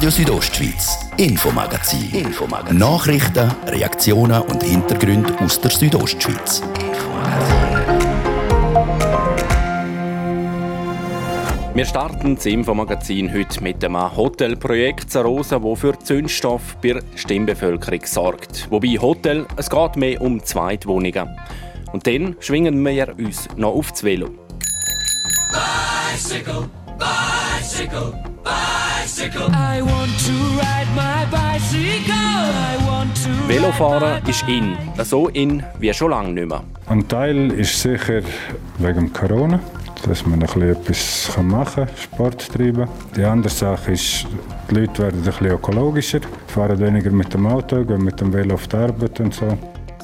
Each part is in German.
Radio Südostschweiz, Infomagazin. Infomagazin. Nachrichten, Reaktionen und Hintergründe aus der Südostschweiz. Wir starten das Infomagazin heute mit dem Hotelprojekt Zarosa, das für Zündstoff bei der Stimmbevölkerung sorgt. Wobei Hotel, es geht mehr um Zweitwohnungen. Und dann schwingen wir uns noch auf das Velo. Bicycle, bicycle, bicycle. I want to ride my bicycle. I want to Velofahren ist in, so in wie schon lange nicht mehr. Ein Teil ist sicher wegen Corona, dass man ein etwas machen kann, Sport treiben. Die andere Sache ist, die Leute werden ein bisschen ökologischer, fahren weniger mit dem Auto, gehen mit dem Velo auf die Arbeit und so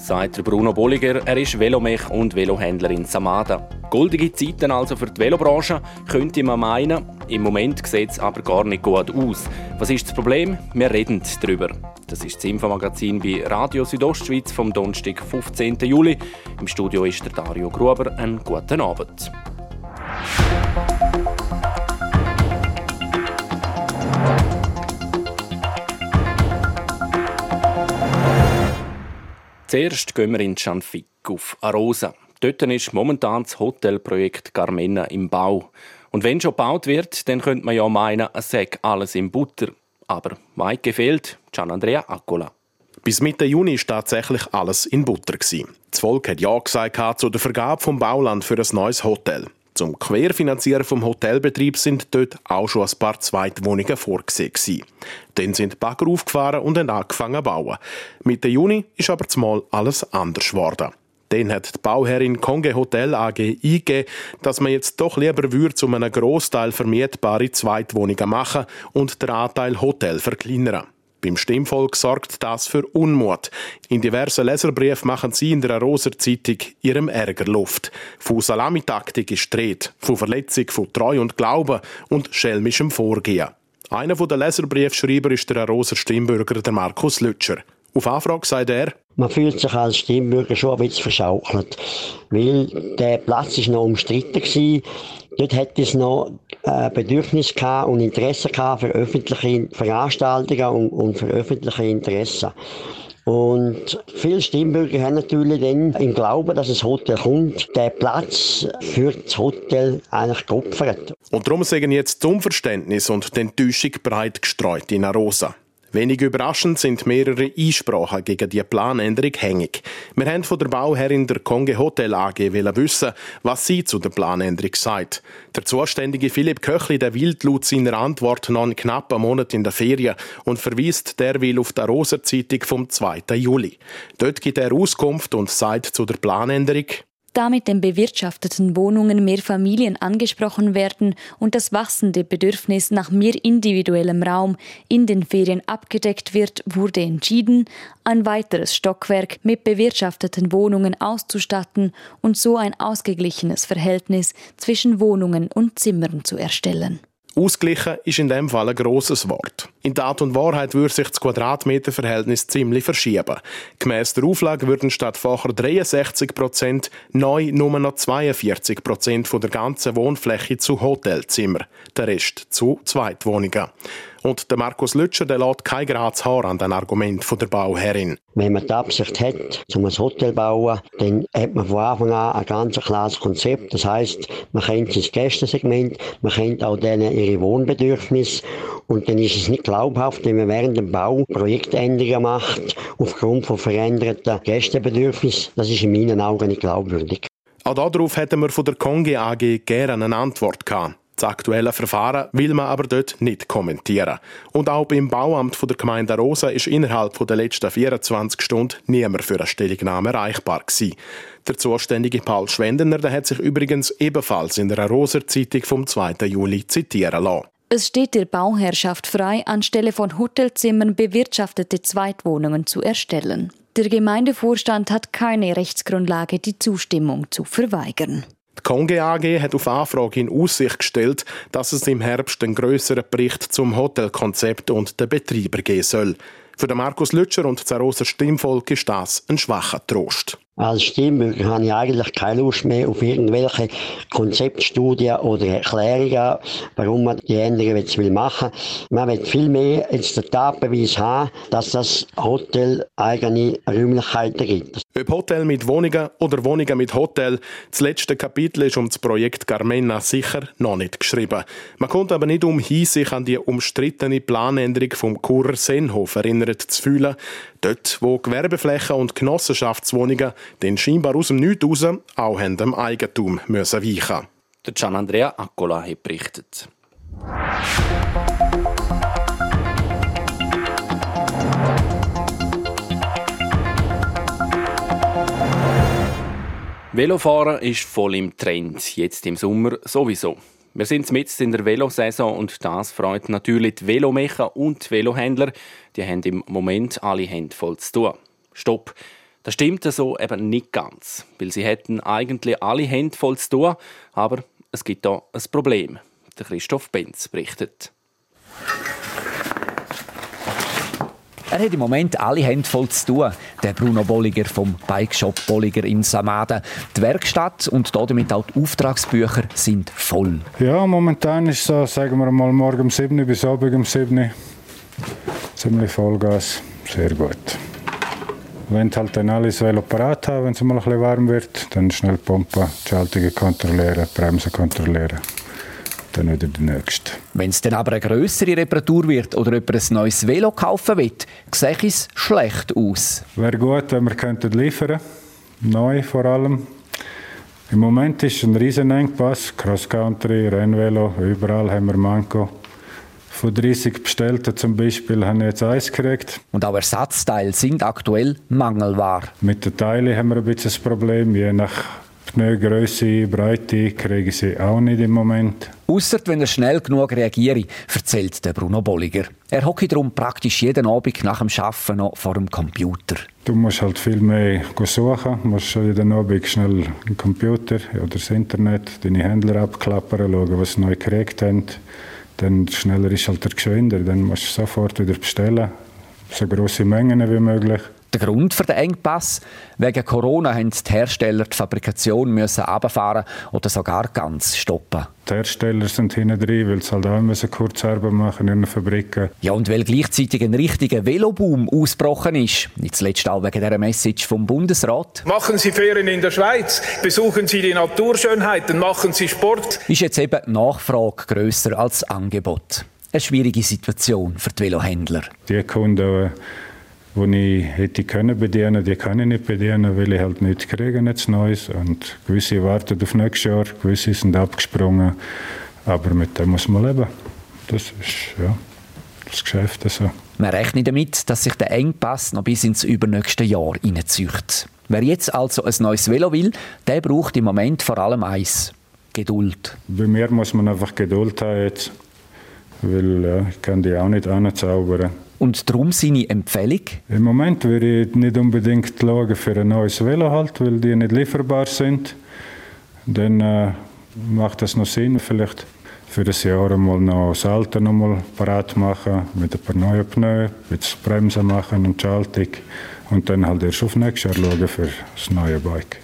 sagt Bruno Bolliger. Er ist Velomech und Velohändler in Samada. Goldige Zeiten also für die Velobranche, könnte man meinen. Im Moment sieht es aber gar nicht gut aus. Was ist das Problem? Wir reden darüber. Das ist das Infomagazin bei Radio Südostschweiz vom Donnerstag, 15. Juli. Im Studio ist der Dario Gruber. Einen guten Abend. Zuerst gehen wir in Schanfig auf Arosa. Dort ist momentan das Hotelprojekt Carmena im Bau. Und wenn schon gebaut wird, dann könnte man ja meinen, es sei alles in Butter. Aber weit gefehlt, Gian Andrea Accola. Bis Mitte Juni war tatsächlich alles in Butter. Das Volk hat Ja gesagt zu der Vergabe vom Bauland für ein neues Hotel. Zum Querfinanzieren vom Hotelbetrieb sind dort auch schon ein paar Zweitwohnungen vorgesehen. Dann sind die Bagger aufgefahren und haben angefangen zu bauen. Mitte Juni ist aber zumal alles anders geworden. Dann hat die Bauherrin Konge Hotel AG eingegeben, dass man jetzt doch lieber würde, um einen Großteil vermietbare Zweitwohnungen machen und den Anteil Hotel verkleinern. Beim Stimmvolk sorgt das für Unmut. In diversen Leserbriefen machen sie in der Roser Zeitung ihrem Ärger Luft. Von Salamitaktik ist dreht, von Verletzung von Treu und Glauben und schelmischem Vorgehen. Einer der Leserbriefschreiber ist der Roser Stimmbürger der Markus Lütscher. Auf Anfrage sagt er, man fühlt sich als Stimmbürger schon ein bisschen verschaukelt, weil der Platz ist noch umstritten war. Dort hätte es noch äh, Bedürfnis und Interesse für öffentliche Veranstaltungen und, und für öffentliche Interessen. Und viele Stimmbürger haben natürlich dann im Glauben, dass das Hotel kommt, den Platz für das Hotel eigentlich geopfert. Und darum sagen jetzt das Unverständnis und die Enttäuschung breit gestreut in Arosa. Wenig überraschend sind mehrere Einsprachen gegen die Planänderung hängig. Wir haben von der Bauherrin der Konge Hotel AG wissen, was sie zu der Planänderung sagt. Der zuständige Philipp Köchli der will laut seiner Antwort noch einen knappen Monat in der Ferien und verweist derweil auf die Roser Zeitung vom 2. Juli. Dort gibt er Auskunft und sagt zu der Planänderung, damit den bewirtschafteten Wohnungen mehr Familien angesprochen werden und das wachsende Bedürfnis nach mehr individuellem Raum in den Ferien abgedeckt wird, wurde entschieden, ein weiteres Stockwerk mit bewirtschafteten Wohnungen auszustatten und so ein ausgeglichenes Verhältnis zwischen Wohnungen und Zimmern zu erstellen. Ausgleichen ist in dem Fall ein grosses Wort. In Tat und Wahrheit würde sich das Quadratmeterverhältnis ziemlich verschieben. Gemäss der Auflage würden statt vorher 63 Prozent neu nur noch 42 Prozent der ganzen Wohnfläche zu Hotelzimmer, der Rest zu Zweitwohnungen. Und der Markus Lütscher der lässt kein gerades Haar an den Argument der Bauherrin. Wenn man die Absicht hat, um ein Hotel zu bauen, dann hat man von Anfang an ein ganz klares Konzept. Das heisst, man kennt das Gästesegment, man kennt auch denen ihre Wohnbedürfnisse und dann ist es nicht glaubhaft, wenn man während dem Bau Projektänderungen macht aufgrund von veränderten Gästebedürfnissen. Das ist in meinen Augen nicht glaubwürdig. Auch darauf hätten wir von der Kongi AG gerne eine Antwort gehabt. Das aktuelle Verfahren will man aber dort nicht kommentieren. Und auch beim Bauamt der Gemeinde Rosa ist innerhalb der letzten 24 Stunden niemand für eine Stellungnahme erreichbar gewesen. Der zuständige Paul Schwendener der hat sich übrigens ebenfalls in der Roser Zeitung vom 2. Juli zitieren lassen. Es steht der Bauherrschaft frei, anstelle von Hotelzimmern bewirtschaftete Zweitwohnungen zu erstellen. Der Gemeindevorstand hat keine Rechtsgrundlage, die Zustimmung zu verweigern. Die Konge AG hat auf Anfrage in Aussicht gestellt, dass es im Herbst einen grösseren Bericht zum Hotelkonzept und den Betreiber geben soll. Für den Markus Lütscher und das Roser Stimmvolk ist das ein schwacher Trost. Als Stimmbürger habe ich eigentlich keine Lust mehr auf irgendwelche Konzeptstudien oder Erklärungen, warum man die Änderungen jetzt machen will. Man will viel mehr jetzt den Tatbeweis haben, dass das Hotel eigene Räumlichkeiten gibt. Ob Hotel mit Wohnungen oder Wohnungen mit Hotel, das letzte Kapitel ist um das Projekt Carmena sicher noch nicht geschrieben. Man kommt aber nicht umhin, sich an die umstrittene Planänderung vom Churer Sennhof erinnert zu fühlen. Dort, wo Gewerbeflächen und Genossenschaftswohnungen den scheinbar aus dem Nichts raus auch haben dem Eigentum müssen weichen. Der Gian Andrea Accola hat berichtet. Velofahren ist voll im Trend, jetzt im Sommer sowieso. Wir sind mitten in der Velosaison und das freut natürlich die Velomecher und die Velohändler. Die haben im Moment alle Hände voll zu tun. Stopp! Das stimmt so eben nicht ganz, weil sie hätten eigentlich alle Hände voll zu tun, aber es gibt da ein Problem. Der Christoph Benz berichtet. Er hat im Moment alle Hände voll zu tun. Der Bruno Bolliger vom Bikeshop Bolliger in Samaden. Die Werkstatt und damit auch die Auftragsbücher sind voll. Ja, momentan ist es so, sagen wir mal, morgen um 7 Uhr bis Abend um 7 Uhr. Ziemlich Vollgas. Sehr gut. Wenn halt dann alles parat haben, wenn es mal ein bisschen warm wird, dann schnell pumpen, Schaltungen kontrollieren, Bremsen kontrollieren dann wieder der nächste. Wenn es dann aber eine größere Reparatur wird oder jemand ein neues Velo kaufen will, sehe es schlecht aus. Wäre gut, wenn wir könnten liefern neu vor allem. Im Moment ist ein riesen Engpass, Cross-Country, Rennvelo, überall haben wir Manko. Von 30 Bestellten zum Beispiel haben wir jetzt eins gekriegt. Und auch Ersatzteile sind aktuell Mangelware. Mit den Teilen haben wir ein bisschen das Problem, je nach Pneugröße, Breite kriege ich sie auch nicht im Moment. Ausser wenn er schnell genug reagiere, erzählt der Bruno Bolliger. Er hocke darum praktisch jeden Abend nach dem Arbeiten noch vor dem Computer. Du musst halt viel mehr suchen, du musst jeden Abend schnell den Computer oder das Internet, deine Händler abklappern, schauen, was sie neu gekriegt haben. Dann schneller ist halt der Geschwinder, dann musst du sofort wieder bestellen, so große Mengen wie möglich. Der Grund für den Engpass? Wegen Corona haben die Hersteller die Fabrikation müssen runterfahren oder sogar ganz stoppen. Die Hersteller sind hinten drin, weil sie halt auch müssen Kurzarbeit machen in den Fabriken. Ja, und weil gleichzeitig ein richtiger Veloboom ausgebrochen ist. Nicht zuletzt auch wegen dieser Message vom Bundesrat. Machen Sie Ferien in der Schweiz, besuchen Sie die Naturschönheiten, machen Sie Sport. Ist jetzt eben Nachfrage grösser als Angebot. Eine schwierige Situation für die Velohändler. Die Kunden die ich hätte können bedienen, die kann ich nicht bedienen, weil ich halt nichts kriege, nichts Neues. Und gewisse warten auf nächstes Jahr, gewisse sind abgesprungen. Aber mit dem muss man leben. Das ist ja das Geschäft so. Man rechnet damit, dass sich der Engpass noch bis ins übernächste Jahr hineinzieht. Wer jetzt also ein neues Velo will, der braucht im Moment vor allem eins: Geduld. Bei mir muss man einfach Geduld haben jetzt, weil ja, ich kann die auch nicht anzaubern. Und darum seine Empfehlung? Im Moment würde ich nicht unbedingt schauen für ein neues Velo, halt, weil die nicht lieferbar sind. Dann äh, macht es noch Sinn, vielleicht für das Jahr einmal noch das Alte noch mal parat machen, mit ein paar neuen Pneu, mit Bremsen machen und Schaltung. Und dann halt erst auf nächstes Jahr schauen für das neue Bike.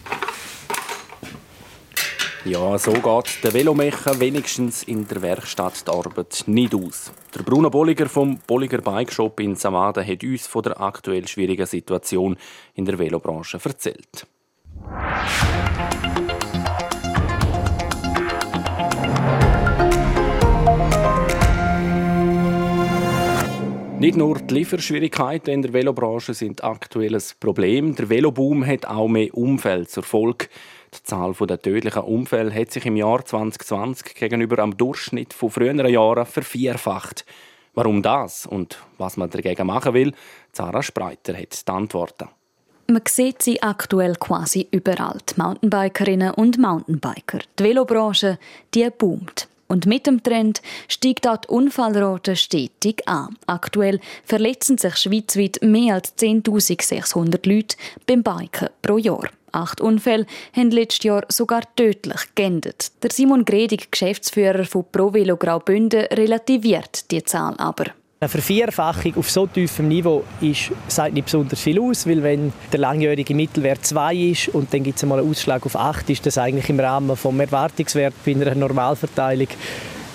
Ja, so geht der Velomecher wenigstens in der Werkstatt die Arbeit nicht aus. Der Bruno Bolliger vom Bolliger Bike Shop in Samaden hat uns von der aktuell schwierigen Situation in der Velobranche erzählt. Nicht nur die Lieferschwierigkeiten in der Velobranche sind aktuelles Problem. Der Veloboom hat auch mehr Umfeld zur Folge. Die Zahl der tödlichen Unfälle hat sich im Jahr 2020 gegenüber am Durchschnitt von früheren Jahren vervierfacht. Warum das und was man dagegen machen will, Sarah Spreiter hat die Antworten. Man sieht sie aktuell quasi überall, die Mountainbikerinnen und Mountainbiker. Die Velobranche, die boomt. Und mit dem Trend steigt auch die Unfallrate stetig an. Aktuell verletzen sich schweizweit mehr als 10.600 Leute beim Biken pro Jahr. Acht Unfälle haben letztes Jahr sogar tödlich geendet. Der Simon Gredig, Geschäftsführer von ProVelo Graubünden, relativiert die Zahl aber. Eine Vervierfachung auf so tiefem Niveau ist, sagt nicht besonders viel aus, weil wenn der langjährige Mittelwert 2 ist und dann gibt es mal einen Ausschlag auf 8, ist das eigentlich im Rahmen vom Erwartungswert bei einer Normalverteilung.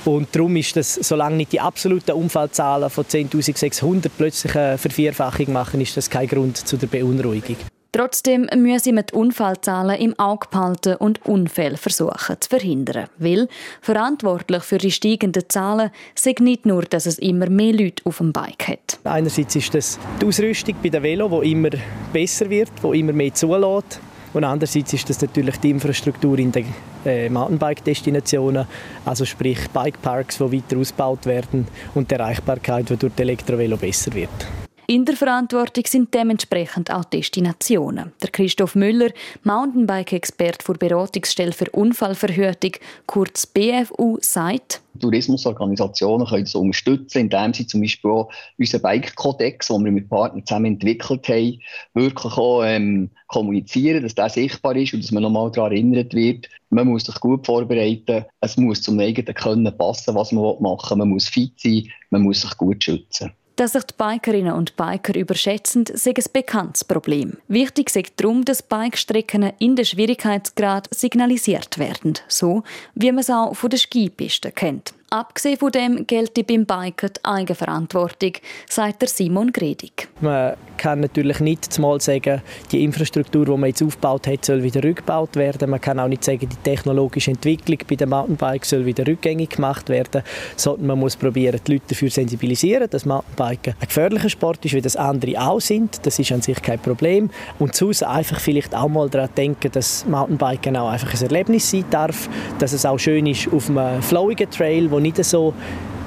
Und darum ist das, solange nicht die absoluten Unfallzahlen von 10.600 plötzlich eine Vervierfachung machen, ist das kein Grund zu der Beunruhigung. Trotzdem müssen wir die Unfallzahlen im Auge behalten und Unfälle versuchen zu verhindern. Weil verantwortlich für die steigenden Zahlen sind nicht nur, dass es immer mehr Leute auf dem Bike hat. Einerseits ist das die Ausrüstung bei den Velo, die immer besser wird, die immer mehr zulässt. Und andererseits ist das natürlich die Infrastruktur in den äh, Mountainbike-Destinationen, also sprich Bikeparks, die weiter ausgebaut werden und die Erreichbarkeit, die durch die Elektrovelo besser wird. In der Verantwortung sind dementsprechend auch Destinationen. Der Christoph Müller, Mountainbike-Experte für Beratungsstelle für Unfallverhütung, kurz BFU, sagt, Tourismusorganisationen können das unterstützen, indem sie zum Beispiel auch unseren Bike-Kodex, den wir mit Partnern zusammen entwickelt haben, wirklich auch ähm, kommunizieren, dass der sichtbar ist und dass man nochmal daran erinnert wird. Man muss sich gut vorbereiten, es muss zum eigenen Können passen, was man machen will. Man muss fit sein, man muss sich gut schützen. Dass sich die Bikerinnen und Biker überschätzen, ist ein bekanntes Problem. Wichtig ist darum, dass Bikestrecken in den Schwierigkeitsgrad signalisiert werden, so wie man es auch von der Skipiste kennt. Abgesehen von dem gelte beim Biken die Eigenverantwortung, sagt Simon Gredig. Man kann natürlich nicht zumal sagen, die Infrastruktur, die man jetzt aufgebaut hat, soll wieder rückgebaut werden. Man kann auch nicht sagen, die technologische Entwicklung bei den Mountainbikes soll wieder rückgängig gemacht werden, sondern man muss probieren, die Leute dafür sensibilisieren, dass Mountainbiken ein gefährlicher Sport ist, wie das andere auch sind. Das ist an sich kein Problem. Und sonst einfach vielleicht auch mal daran denken, dass Mountainbiken auch einfach ein Erlebnis sein darf, dass es auch schön ist auf einem flowigen Trail, wo nicht so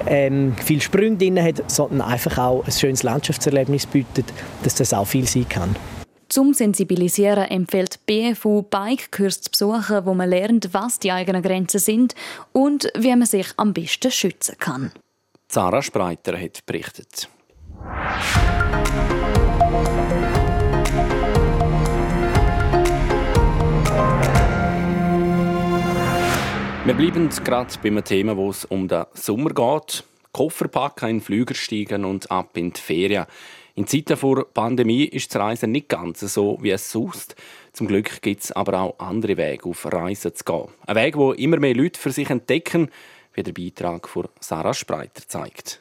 ähm, viel Sprünge drin hat, sondern einfach auch ein schönes Landschaftserlebnis bietet, dass das auch viel sein kann. Zum Sensibilisieren empfiehlt BFU Bike-Kurs zu besuchen, wo man lernt, was die eigenen Grenzen sind und wie man sich am besten schützen kann. Sarah Spreiter hat berichtet. Wir bleiben gerade beim Thema, wo es um den Sommer geht. Koffer packen, in den Flüger steigen und ab in die Ferien. In Zeiten vor Pandemie ist das Reisen nicht ganz so, wie es sonst. Zum Glück gibt es aber auch andere Wege, auf Reisen zu gehen. Ein Weg, wo immer mehr Leute für sich entdecken, wie der Beitrag von Sarah Spreiter zeigt.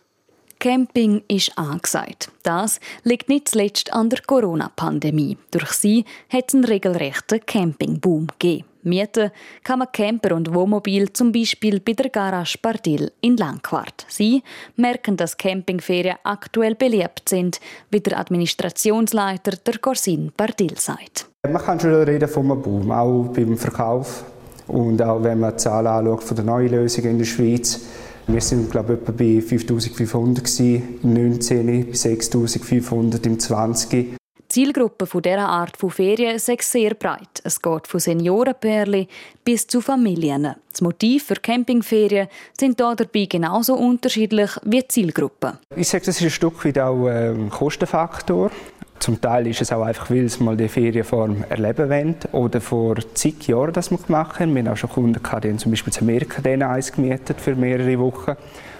Camping ist angesagt. Das liegt nicht zuletzt an der Corona-Pandemie. Durch sie hat es einen regelrechten Campingboom gegeben. Mieten kann man Camper und Wohnmobil zum Beispiel bei der Garage Bardil in Langquart. Sie merken, dass Campingferien aktuell beliebt sind, wie der Administrationsleiter der Corsin Bardil sagt. Man kann schon reden einem Boom, auch beim Verkauf und auch wenn man die Zahlen anschaut von der neuen Lösung in der Schweiz. Wir sind glaube ich etwa bei 5500 im 19. bis 6500 im 20. Die Zielgruppe von dieser Art von Ferien ist sehr breit. Es geht von Seniorenpärchen bis zu Familien. Das Motiv für Campingferien sind hier dabei genauso unterschiedlich wie die Zielgruppe. Ich sage, das ist ein Stück weit auch ein Kostenfaktor. Zum Teil ist es auch einfach, weil sie mal die Ferienform erleben wollen. Oder vor zig Jahren das wir gemacht haben. Wir haben auch schon Kunden die zum Beispiel zu Amerika eins gemietet für mehrere Wochen.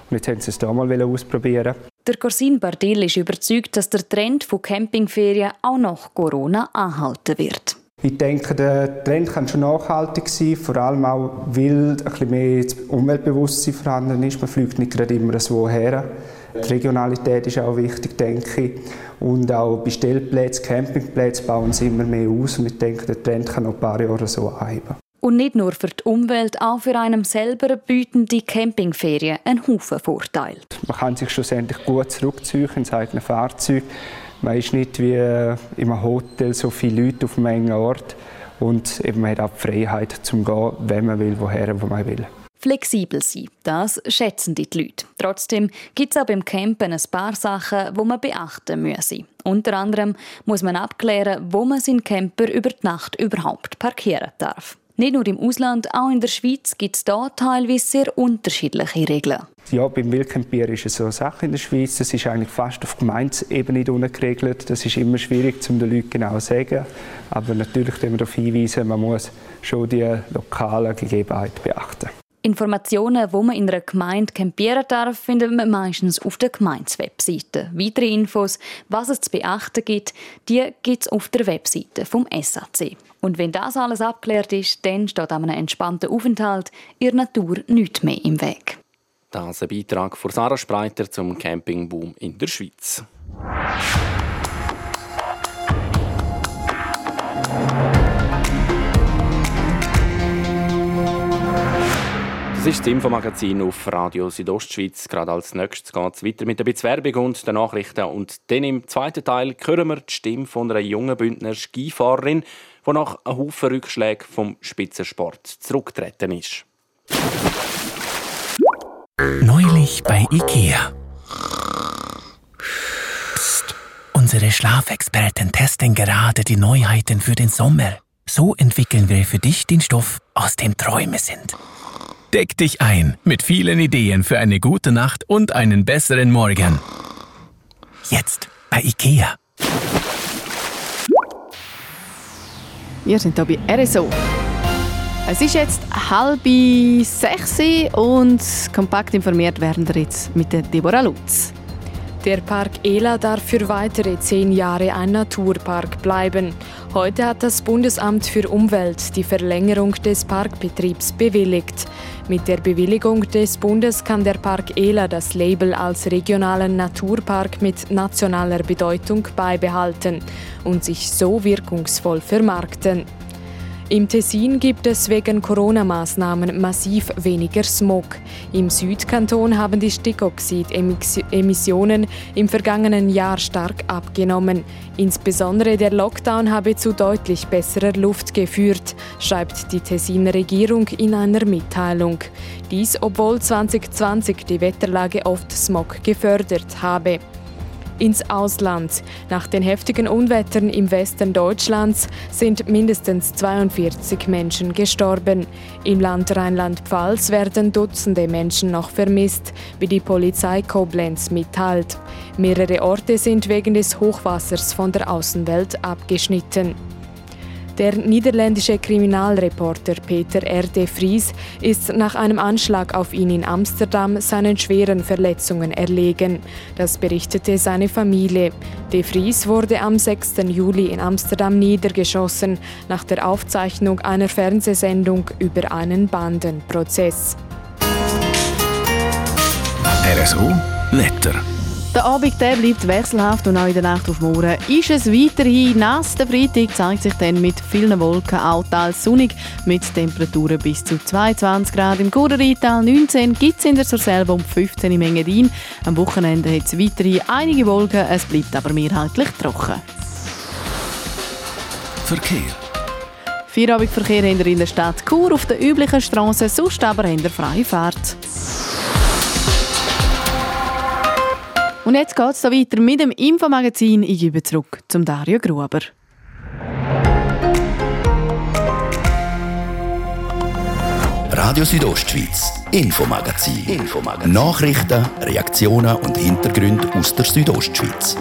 Und jetzt haben sie es hier mal ausprobieren. Der Corsin Bardil ist überzeugt, dass der Trend von Campingferien auch nach Corona anhalten wird. Ich denke, der Trend kann schon nachhaltig sein, vor allem auch, weil ein bisschen mehr Umweltbewusstsein vorhanden ist. Man fliegt nicht gerade immer so her. Die Regionalität ist auch wichtig, denke ich. Und auch Bestellplätze, Campingplätze bauen sie immer mehr aus. Und ich denke, der Trend kann noch ein paar Jahre so anheben. Und nicht nur für die Umwelt, auch für einen selber bieten die Campingferien einen Haufen Vorteil. Man kann sich schlussendlich gut zurückziehen ins eigene Fahrzeug. Man ist nicht wie in einem Hotel so viele Leute auf einem engen Ort. Und eben man hat auch die Freiheit zum gehen, wenn man will, woher wo man will. Flexibel sein, das schätzen die Leute. Trotzdem gibt es auch beim Campen ein paar Sachen, die man beachten muss. Unter anderem muss man abklären, wo man seinen Camper über die Nacht überhaupt parkieren darf. Nicht nur im Ausland, auch in der Schweiz gibt es da teilweise sehr unterschiedliche Regeln. Ja, beim Wildcampier ist es so eine Sache in der Schweiz. Das ist eigentlich fast auf Gemeindeebene geregelt. Das ist immer schwierig, um den Leuten genau zu sagen. Aber natürlich müssen wir darauf hinweisen, man muss schon die lokalen Gegebenheiten beachten. Informationen, wo man in einer Gemeinde campieren darf, findet man meistens auf der Gemeindewebseite. Weitere Infos, was es zu beachten gibt, die gibt es auf der Webseite vom SAC. Und wenn das alles abgeklärt ist, dann steht einem entspannten Aufenthalt in der Natur nichts mehr im Weg. Das ist ein Beitrag von Sarah Spreiter zum Campingboom in der Schweiz. Das ist das Infomagazin auf Radio Südostschweiz. Gerade als nächstes geht es weiter mit der Werbung und den Nachrichten. Und dann im zweiten Teil hören wir die Stimme von einer jungen Bündner Skifahrerin, die nach einem Haufen Rückschlägen vom Spitzensport zurückgetreten ist. Neulich bei IKEA. Psst. Unsere Schlafexperten testen gerade die Neuheiten für den Sommer. So entwickeln wir für dich den Stoff, aus dem Träume sind. Deck dich ein mit vielen Ideen für eine gute Nacht und einen besseren Morgen. Jetzt bei IKEA. Wir sind hier bei RSO. Es ist jetzt halb sechs und kompakt informiert werden wir jetzt mit Deborah Lutz. Der Park Ela darf für weitere zehn Jahre ein Naturpark bleiben. Heute hat das Bundesamt für Umwelt die Verlängerung des Parkbetriebs bewilligt. Mit der Bewilligung des Bundes kann der Park Ela das Label als regionalen Naturpark mit nationaler Bedeutung beibehalten und sich so wirkungsvoll vermarkten. Im Tessin gibt es wegen Corona-Maßnahmen massiv weniger Smog. Im Südkanton haben die Stickoxid-Emissionen im vergangenen Jahr stark abgenommen. Insbesondere der Lockdown habe zu deutlich besserer Luft geführt, schreibt die Tessiner Regierung in einer Mitteilung. Dies, obwohl 2020 die Wetterlage oft Smog gefördert habe ins Ausland. Nach den heftigen Unwettern im Westen Deutschlands sind mindestens 42 Menschen gestorben. Im Land Rheinland-Pfalz werden Dutzende Menschen noch vermisst, wie die Polizei Koblenz mitteilt. Mehrere Orte sind wegen des Hochwassers von der Außenwelt abgeschnitten. Der niederländische Kriminalreporter Peter R. de Vries ist nach einem Anschlag auf ihn in Amsterdam seinen schweren Verletzungen erlegen. Das berichtete seine Familie. De Vries wurde am 6. Juli in Amsterdam niedergeschossen nach der Aufzeichnung einer Fernsehsendung über einen Bandenprozess. RSO Letter. Der Abend der bleibt wechselhaft und auch in der Nacht auf morgen ist es weiterhin nass. Der Freitag zeigt sich dann mit vielen Wolken, auch teils sonnig, mit Temperaturen bis zu 22 Grad. Im Gurerital 19 gibt es in der Surselva um 15 im Engadin. Am Wochenende hat es weiterhin einige Wolken, es bleibt aber mehrheitlich trocken. Verkehr. Feierabendverkehr in der Stadt Chur auf der üblichen Straße, sonst aber in der freie Fahrt. Und jetzt geht es weiter mit dem Infomagazin. Ich gebe zurück zum Dario Gruber. Radio Südostschweiz, Infomagazin. Infomagazin. Nachrichten, Reaktionen und Hintergründe aus der Südostschweiz.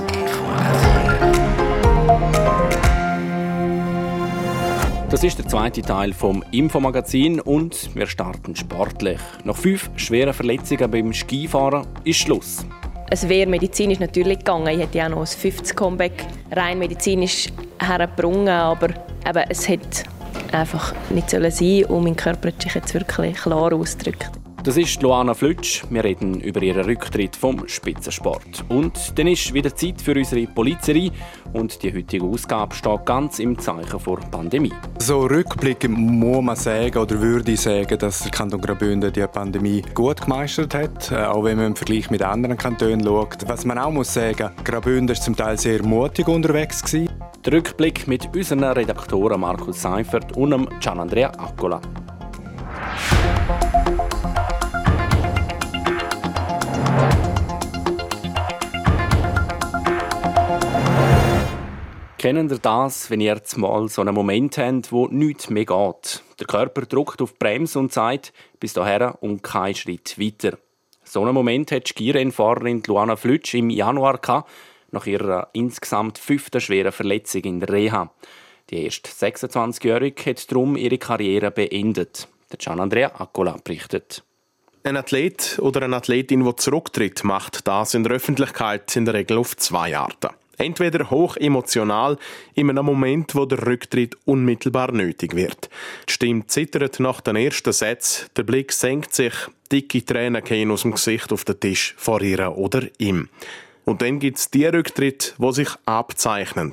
Das ist der zweite Teil vom Infomagazin und wir starten sportlich. Nach fünf schweren Verletzungen beim Skifahren ist Schluss es wäre medizinisch natürlich gegangen. Ich hätte ja auch noch ein 50 Comeback rein medizinisch hergebrungen, aber eben, es hätte einfach nicht sein sollen und mein Körper hat sich jetzt wirklich klar ausgedrückt. Das ist Luana Flütsch. Wir reden über ihren Rücktritt vom Spitzensport. Und dann ist wieder Zeit für unsere Polizei. Und die heutige Ausgabe steht ganz im Zeichen der Pandemie. So rückblickend muss man sagen oder würde ich sagen, dass der Kanton Graubünden die Pandemie gut gemeistert hat, äh, auch wenn man im Vergleich mit anderen Kantonen schaut. Was man auch muss sagen, Graubünden war zum Teil sehr mutig unterwegs gewesen. Der Rückblick mit unseren Redaktoren Markus Seifert und Gian Andrea Accola. Kennen ihr das, wenn ihr jetzt mal so einen Moment habt, wo nichts mehr geht? Der Körper drückt auf die Bremse und sagt, bis dahin und kein Schritt weiter. So einen Moment hat die Skirennfahrerin Luana Flütsch im Januar gehabt, nach ihrer insgesamt fünften schweren Verletzung in der Reha. Die erst 26-Jährige hat darum ihre Karriere beendet. Der Gian Andrea Accola berichtet. Ein Athlet oder eine Athletin, die zurücktritt, macht das in der Öffentlichkeit in der Regel auf zwei Arten. Entweder hoch emotional, in einem Moment, wo der Rücktritt unmittelbar nötig wird. Die Stimme zittert nach den ersten Sätzen, der Blick senkt sich, dicke Tränen gehen aus dem Gesicht auf den Tisch vor ihr oder ihm. Und dann gibt es die Rücktritt, wo sich abzeichnen.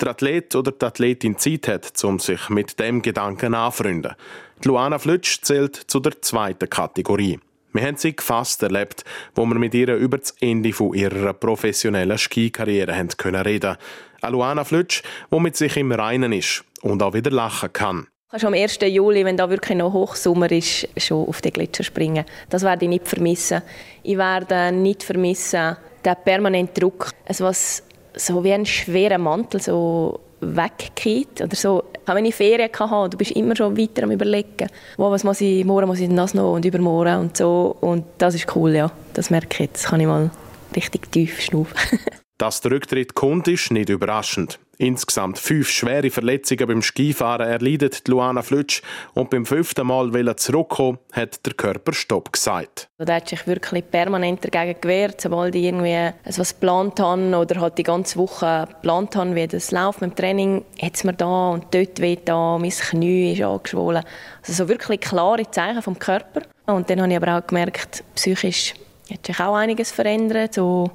Der Athlet oder die Athletin Zeit hat, um sich mit dem Gedanken anfreunden. Die Luana Flütsch zählt zu der zweiten Kategorie. Wir haben sie gefasst erlebt, wo wir mit ihr über das Ende von ihrer professionellen Skikarriere haben können reden. Eine Luana Flütsch, die mit sich im Reinen ist und auch wieder lachen kann. Kannst am 1. Juli, wenn da wirklich noch Hochsommer ist, schon auf den Gletscher springen. Das werde ich nicht vermissen. Ich werde nicht vermissen den permanenten Druck. Es was so wie ein schwerer Mantel so weggeht oder so. Wenn ich Ferien hatte, du bist immer schon weiter am überlegen, wo, was muss ich, morgen muss ich das noch und übermorgen und so. Und das ist cool, ja. Das merke ich jetzt. kann ich mal richtig tief schnaufen. Dass der Rücktritt kommt, ist nicht überraschend. Insgesamt fünf schwere Verletzungen beim Skifahren erleidet Luana Flütsch und beim fünften Mal will zurückkommen, hat der Körper Stopp gesagt. Da hat sich wirklich permanent dagegen gewehrt, sobald ich irgendwie etwas geplant habe oder halt die ganze Woche geplant habe, wie das läuft mit dem Training, hat es mir da und dort weh da, mein Knie ist angeschwollen. Also so wirklich klare Zeichen vom Körper. Und dann habe ich aber auch gemerkt, psychisch hat sich auch einiges verändert, so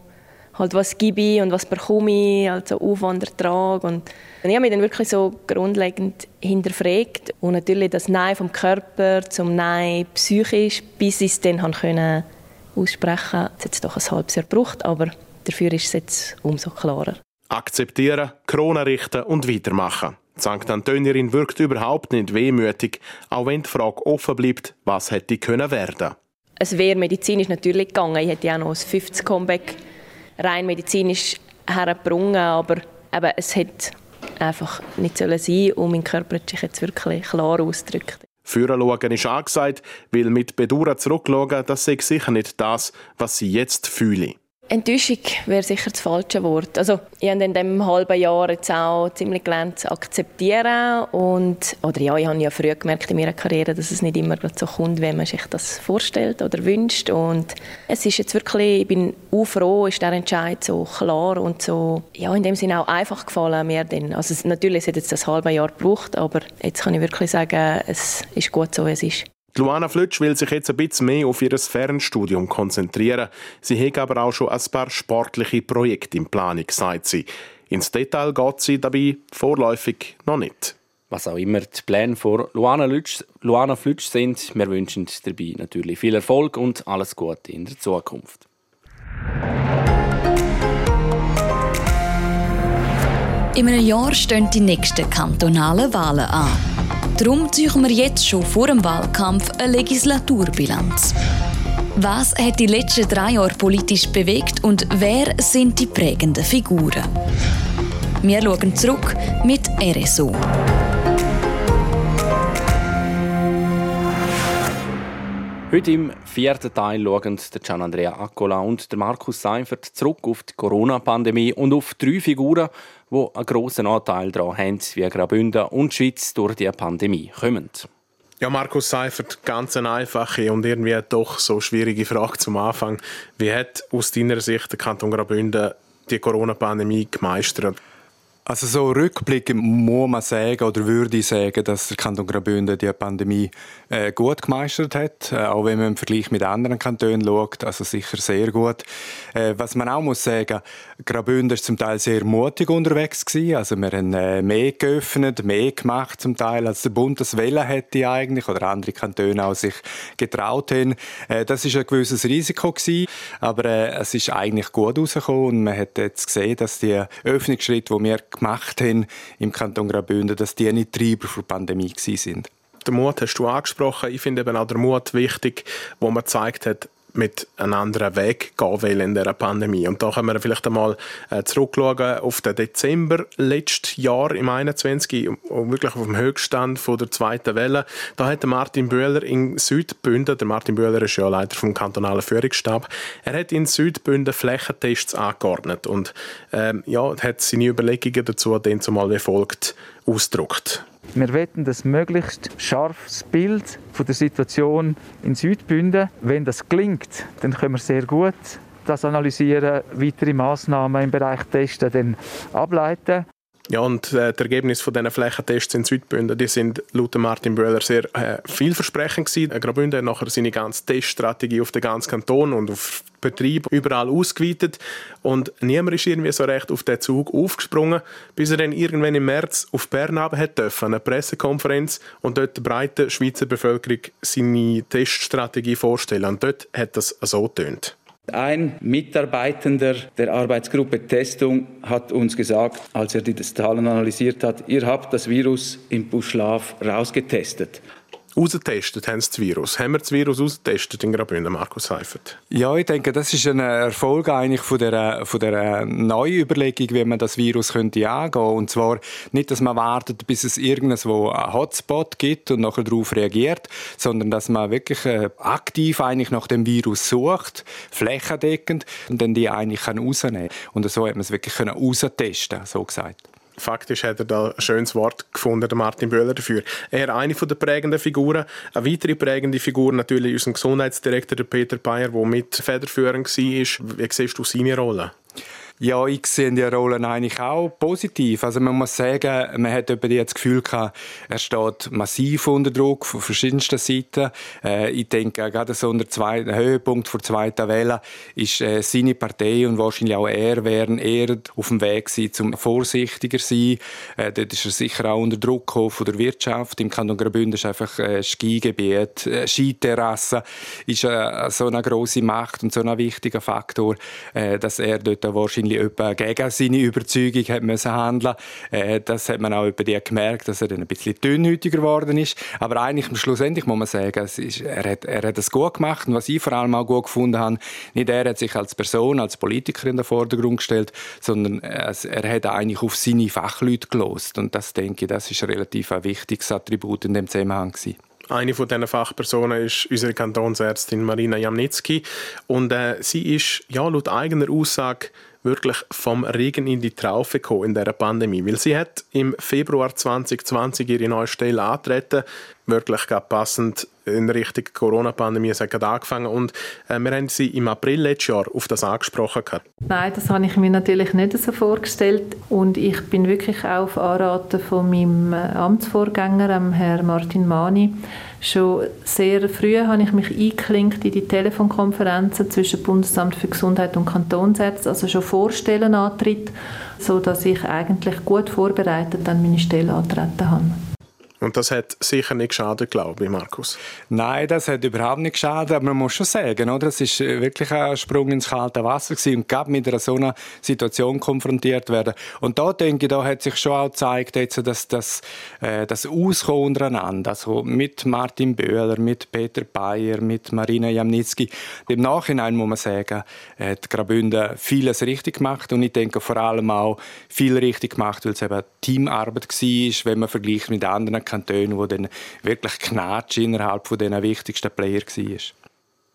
halt was gebe ich und was bekomme ich, also Aufwand, Ertrag und ich habe mich dann wirklich so grundlegend hinterfragt und natürlich das Nein vom Körper zum Nein psychisch, bis ich es dann können aussprechen konnte. Es hat doch ein halbes Jahr gebraucht, aber dafür ist es jetzt umso klarer. Akzeptieren, Krone richten und weitermachen. Die St. Antonierin wirkt überhaupt nicht wehmütig, auch wenn die Frage offen bleibt, was hätte können werden. Es wäre medizinisch natürlich gegangen. Ich hätte ja auch noch ein 50 Comeback rein medizinisch hergebrungen, aber eben, es hätte einfach nicht sein sollen und mein Körper hat sich jetzt wirklich klar ausgedrückt. Führen schauen ist angesagt, weil mit Bedauern zurückschauen, das sei sicher nicht das, was sie jetzt fühlen. Enttäuschung wäre sicher das falsche Wort. Also ich habe in diesem halben Jahr jetzt auch ziemlich gelernt zu akzeptieren und oder ja, ich habe ja früh gemerkt in meiner Karriere, dass es nicht immer so kommt, wie man sich das vorstellt oder wünscht und es ist jetzt wirklich, ich bin auch froh, ist der Entscheid so klar und so, ja, in dem Sinne auch einfach gefallen mir denn. Also es, natürlich, es hat jetzt das halbe Jahr gebraucht, aber jetzt kann ich wirklich sagen, es ist gut so, wie es ist. Luana Flötsch will sich jetzt ein bisschen mehr auf ihr Fernstudium konzentrieren. Sie hat aber auch schon ein paar sportliche Projekte in Planung, sagt sie. Ins Detail geht sie dabei vorläufig noch nicht. Was auch immer die Pläne von Luana, Lütsch, Luana Flütsch sind, wir wünschen dabei natürlich viel Erfolg und alles Gute in der Zukunft. In einem Jahr stehen die nächsten kantonalen Wahlen an. Darum ziehen wir jetzt schon vor dem Wahlkampf eine Legislaturbilanz. Was hat die letzten drei Jahre politisch bewegt und wer sind die prägenden Figuren? Wir schauen zurück mit RSO. Heute im vierten Teil schauen der Gian Andrea Accola und Markus Seifert zurück auf die Corona-Pandemie und auf drei Figuren, die einen grossen Anteil daran haben, wie Graubünden und die Schweiz durch die Pandemie kommen. Ja, Markus Seifert, ganz eine einfache und irgendwie doch so schwierige Frage zum Anfang. Wie hat aus deiner Sicht der Kanton Graubünden die Corona-Pandemie gemeistert? Also so rückblickend muss man sagen oder würde ich sagen, dass der Kanton Graubünden die Pandemie äh, gut gemeistert hat, äh, auch wenn man im Vergleich mit anderen Kantonen schaut, also sicher sehr gut. Äh, was man auch muss sagen, Graubünden ist zum Teil sehr mutig unterwegs gewesen, also wir haben äh, mehr geöffnet, mehr gemacht zum Teil, als der Bund das Welle hätte eigentlich oder andere Kantone auch sich getraut haben. Äh, das ist ein gewisses Risiko gewesen, aber äh, es ist eigentlich gut rausgekommen und man hat jetzt gesehen, dass die Öffnungsschritte, die wir gemacht haben im Kanton Graubünden, dass die nicht Treiber die Pandemie sind. Den Mut hast du angesprochen. Ich finde eben auch der Mut wichtig, wo man gezeigt hat, mit einem anderen Weg gehen will in dieser Pandemie. Und da können wir vielleicht einmal äh, zurückschauen auf den Dezember letztes Jahr im 21. wirklich auf dem Höchststand von der zweiten Welle. Da hat Martin Böhler in Südbünden, der Martin Böhler ist ja Leiter vom kantonalen Führungsstab, er hat in Südbünden Flächentests angeordnet und ähm, ja, hat seine Überlegungen dazu dann zumal wie folgt ausgedruckt. Wir wetten das möglichst scharfes Bild von der Situation in Südbünden. Wenn das gelingt, dann können wir sehr gut das analysieren, weitere Maßnahmen im Bereich Testen dann ableiten. Ja, und äh, die Ergebnisse von diesen Flächentests in Südbünden, die sind laut Martin Böhler sehr äh, vielversprechend gewesen. Äh, Graubünden hat nachher seine ganze Teststrategie auf den ganzen Kanton und auf Betrieb überall ausgeweitet und niemand ist irgendwie so recht auf den Zug aufgesprungen, bis er dann irgendwann im März auf Bern hat dürfen, eine Pressekonferenz und dort der breiten Schweizer Bevölkerung seine Teststrategie vorstellen. Und dort hat das so getönt. Ein Mitarbeitender der Arbeitsgruppe Testung hat uns gesagt, als er die Zahlen analysiert hat, ihr habt das Virus im Buschlaf rausgetestet rausgetestet haben sie das Virus. Haben wir das Virus ausgetestet in Graubünden, Markus Seifert? Ja, ich denke, das ist ein Erfolg eigentlich von der, von der Neuüberlegung, wie man das Virus könnte angehen Und zwar nicht, dass man wartet, bis es irgendwo einen Hotspot gibt und nachher darauf reagiert, sondern dass man wirklich äh, aktiv eigentlich nach dem Virus sucht, flächendeckend, und dann die eigentlich rausnehmen kann. Und so hat man es wirklich austesten so gesagt faktisch hat er da ein schönes Wort gefunden, Martin Böhler dafür. Er eine von der prägenden Figuren. Eine weitere prägende Figur natürlich unser Gesundheitsdirektor Peter Bayer, der mit federführend war. Wie siehst du seine Rolle? Ja, ich sehe die Rollen eigentlich auch positiv. Also man muss sagen, man hat über das Gefühl gehabt, er steht massiv unter Druck von verschiedensten Seiten. Äh, ich denke, gerade so unter zweiten Höhepunkt vor zweiter Welle ist äh, seine Partei und wahrscheinlich auch er wären eher auf dem Weg gewesen, zum vorsichtiger sein. Äh, dort ist er sicher auch unter Druck von der Wirtschaft. Im Kanton Graubünden ist einfach äh, Skigebiet, äh, Skiterrasse ist äh, so eine große Macht und so ein wichtiger Faktor, äh, dass er dort wahrscheinlich wahrscheinlich gegen seine Überzeugung hat müssen handeln äh, Das hat man auch über die gemerkt, dass er dann ein bisschen dünnhütiger geworden ist. Aber eigentlich schlussendlich muss man sagen, ist, er, hat, er hat es gut gemacht. Und was ich vor allem auch gut gefunden habe, nicht er hat sich als Person, als Politiker in den Vordergrund gestellt, sondern er hat eigentlich auf seine Fachleute gelost. Und das denke ich, das ist ein relativ ein wichtiges Attribut in dem Zusammenhang gewesen. Eine von diesen Fachpersonen ist unsere Kantonsärztin Marina Jamnitzki. Und äh, sie ist ja laut eigener Aussage wirklich vom Regen in die Traufe gekommen in dieser Pandemie. Weil sie hat im Februar 2020 ihre neue Stelle antreten, wirklich passend in Richtung Corona-Pandemie. Hat gerade angefangen und äh, wir haben sie im April letztes Jahr auf das angesprochen. Gehabt. Nein, das habe ich mir natürlich nicht so vorgestellt und ich bin wirklich auch auf Anraten von meinem äh, Amtsvorgänger, Herrn Martin Mani, Schon sehr früh habe ich mich eingeklinkt in die Telefonkonferenzen zwischen Bundesamt für Gesundheit und Kantonsärzten, also schon vor Stellenantritt, sodass ich eigentlich gut vorbereitet an meine Stelle antreten habe. Und das hat sicher nicht geschadet, glaube ich, Markus. Nein, das hat überhaupt nicht geschadet, aber man muss schon sagen, oder? Das ist äh, wirklich ein Sprung ins kalte Wasser gewesen und gerade mit einer so einer Situation konfrontiert werden. Und da denke ich, da hat sich schon auch gezeigt, jetzt, dass das, äh, das Auskommen untereinander, also mit Martin Böhler, mit Peter Bayer, mit Marina Jamnitzki, im Nachhinein muss man sagen, hat Graubünden vieles richtig gemacht und ich denke vor allem auch viel richtig gemacht, weil es eben Teamarbeit war, wenn man vergleicht mit anderen Kantonen, wo dann wirklich Knatsch innerhalb von den wichtigsten Player war.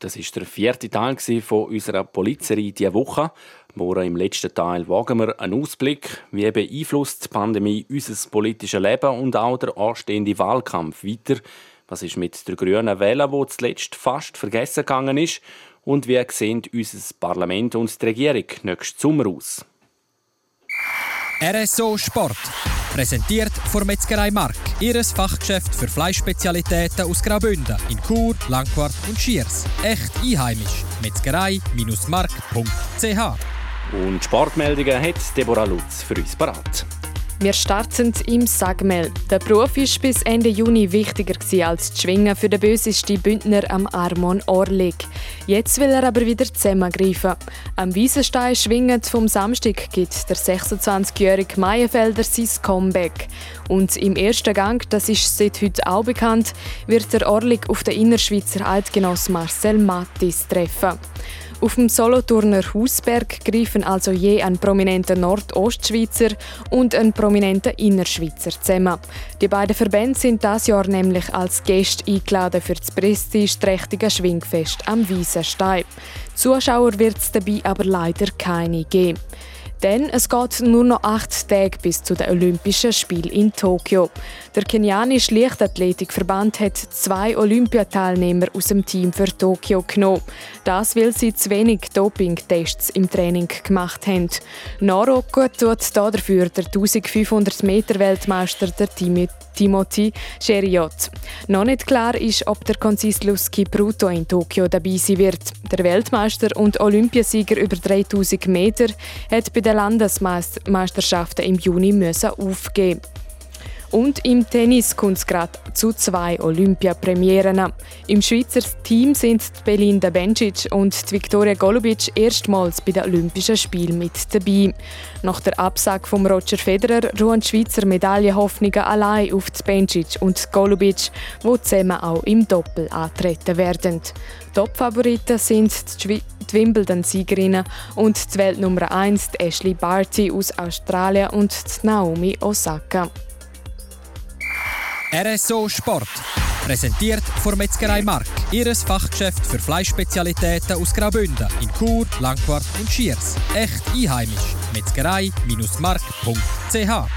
Das ist der vierte Teil von unserer Polizei diese Woche. Morgen im letzten Teil wagen wir einen Ausblick, wie beeinflusst die Pandemie unser politisches Leben und auch der anstehende Wahlkampf weiter. Was ist mit der grünen Welle, wo zuletzt fast vergessen gegangen ist? Und wie sehen unser Parlament und die Regierung nächsten Sommer aus? RSO Sport. Präsentiert von Metzgerei Mark. Ihres Fachgeschäft für Fleischspezialitäten aus Graubünden in Chur, Langquart und Schiers. Echt einheimisch. Metzgerei-mark.ch Und Sportmeldungen hat Deborah Lutz für uns parat. Wir starten im Sagmel. Der Beruf war bis Ende Juni wichtiger als das Schwingen für den bösesten Bündner am Armon Orlik. Jetzt will er aber wieder zusammengreifen. Am Wiesenstein schwingend vom Samstag gibt der 26-jährige Meienfelder sein Comeback. Und im ersten Gang, das ist seit heute auch bekannt, wird der Orlik auf den Innerschweizer Eidgenoss Marcel Mattis treffen. Auf dem Solothurner Hausberg greifen also je ein prominenter Nordostschweizer und ein prominenter Innerschweizer zusammen. Die beiden Verbände sind das Jahr nämlich als Gäste eingeladen für das prestigeträchtige Schwingfest am Wiesenstein. Zuschauer wird es dabei aber leider keine geben. Denn es geht nur noch acht Tage bis zu den Olympischen Spielen in Tokio. Der kenianische Leichtathletikverband hat zwei Olympiateilnehmer aus dem Team für Tokio genommen. Das, weil sie zu wenig Dopingtests im Training gemacht haben. Nachrücken tut dafür der 1500 Meter Weltmeister der Timothy Cheriot. Noch nicht klar ist, ob der Konzistlus Kipruto in Tokio dabei sein wird. Der Weltmeister und Olympiasieger über 3000 Meter hat bei den Landesmeisterschaften im Juni müssen aufgeben und im Tennis kommt es gerade zu zwei Olympiapremieren. Im Schweizer Team sind Belinda Bencic und Viktoria Golubic erstmals bei den Olympischen Spielen mit dabei. Nach der Absage von Roger Federer ruhen die Schweizer Medaillenhoffnungen allein auf die Bencic und Golubic, die zusammen auch im Doppel antreten werden. Top-Favoriten sind die Wimbledon-Siegerinnen und die Weltnummer 1 Ashley Barty aus Australien und Naomi Osaka. RSO Sport. Präsentiert von Metzgerei Mark, ihres Fachgeschäft für Fleischspezialitäten aus Graubünden in Chur, Langquart und Schiers. Echt einheimisch. Metzgerei-mark.ch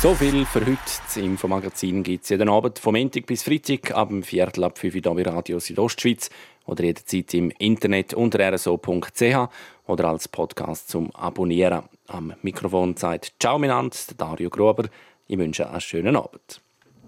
so viel für heute. Das Infomagazin gibt es jeden Abend vom Montag bis Freitag ab dem Viertel ab 5 Uhr bei Radio Südostschweiz oder jederzeit im Internet unter rso.ch oder als Podcast zum Abonnieren. Am Mikrofon sagt Ciao miteinander, Dario Gruber. Ich wünsche einen schönen Abend.